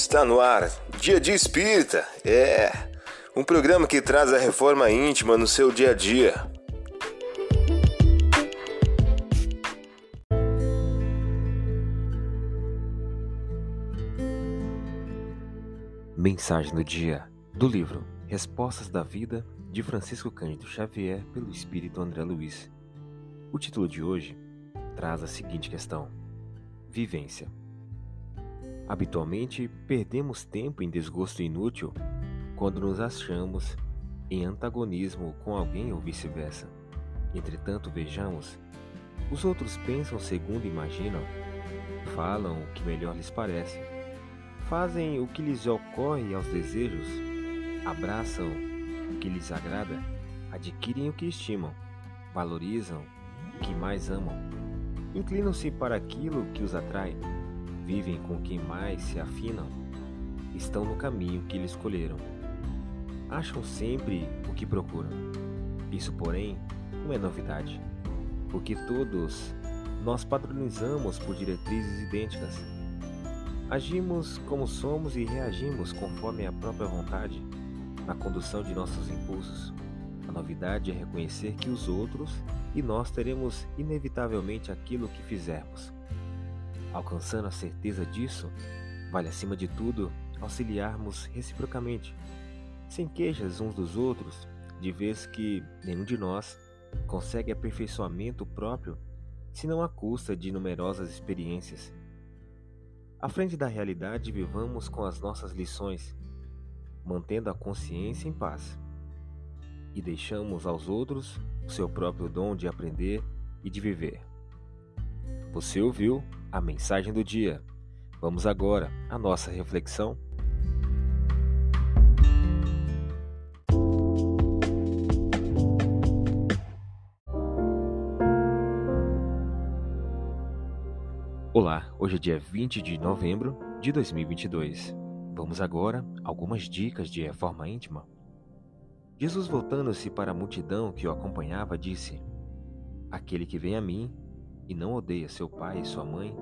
Está no ar, Dia de Espírita. É um programa que traz a reforma íntima no seu dia a dia. Mensagem do dia do livro Respostas da Vida de Francisco Cândido Xavier pelo Espírito André Luiz. O título de hoje traz a seguinte questão: Vivência. Habitualmente, perdemos tempo em desgosto inútil quando nos achamos em antagonismo com alguém ou vice-versa. Entretanto, vejamos, os outros pensam segundo imaginam, falam o que melhor lhes parece, fazem o que lhes ocorre aos desejos, abraçam o que lhes agrada, adquirem o que estimam, valorizam o que mais amam, inclinam-se para aquilo que os atrai vivem com quem mais se afinam, estão no caminho que eles escolheram. Acham sempre o que procuram. Isso, porém, não é novidade, porque todos nós padronizamos por diretrizes idênticas. Agimos como somos e reagimos conforme a própria vontade na condução de nossos impulsos. A novidade é reconhecer que os outros e nós teremos inevitavelmente aquilo que fizermos. Alcançando a certeza disso, vale acima de tudo auxiliarmos reciprocamente, sem queixas uns dos outros, de vez que nenhum de nós consegue aperfeiçoamento próprio senão à custa de numerosas experiências. À frente da realidade, vivamos com as nossas lições, mantendo a consciência em paz, e deixamos aos outros o seu próprio dom de aprender e de viver. Você ouviu a mensagem do dia. Vamos agora à nossa reflexão. Olá, hoje é dia 20 de novembro de 2022. Vamos agora a algumas dicas de reforma íntima. Jesus, voltando-se para a multidão que o acompanhava, disse: Aquele que vem a mim e não odeia seu pai e sua mãe,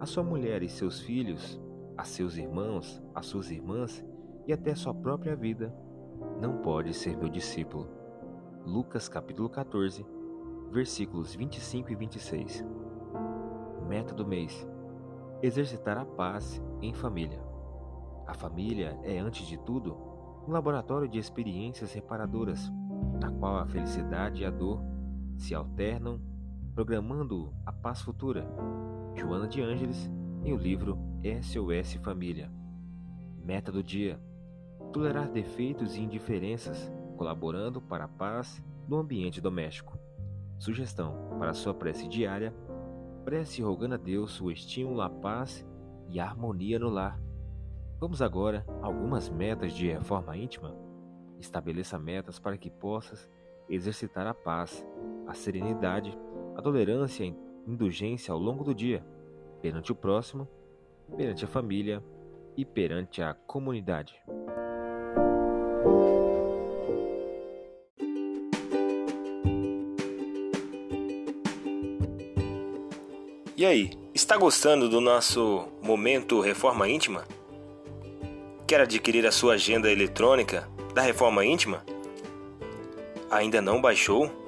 a sua mulher e seus filhos, a seus irmãos, a suas irmãs e até sua própria vida, não pode ser meu discípulo. Lucas capítulo 14, versículos 25 e 26. Meta do mês: exercitar a paz em família. A família é, antes de tudo, um laboratório de experiências reparadoras, na qual a felicidade e a dor se alternam Programando a Paz Futura, Joana de Ângeles, em o livro SOS Família. Meta do dia: tolerar defeitos e indiferenças, colaborando para a paz no ambiente doméstico. Sugestão para sua prece diária: prece rogando a Deus o estímulo à paz e à harmonia no lar. Vamos agora a algumas metas de reforma íntima. Estabeleça metas para que possas exercitar a paz, a serenidade a tolerância e indulgência ao longo do dia, perante o próximo, perante a família e perante a comunidade. E aí, está gostando do nosso momento Reforma Íntima? Quer adquirir a sua agenda eletrônica da Reforma Íntima? Ainda não baixou?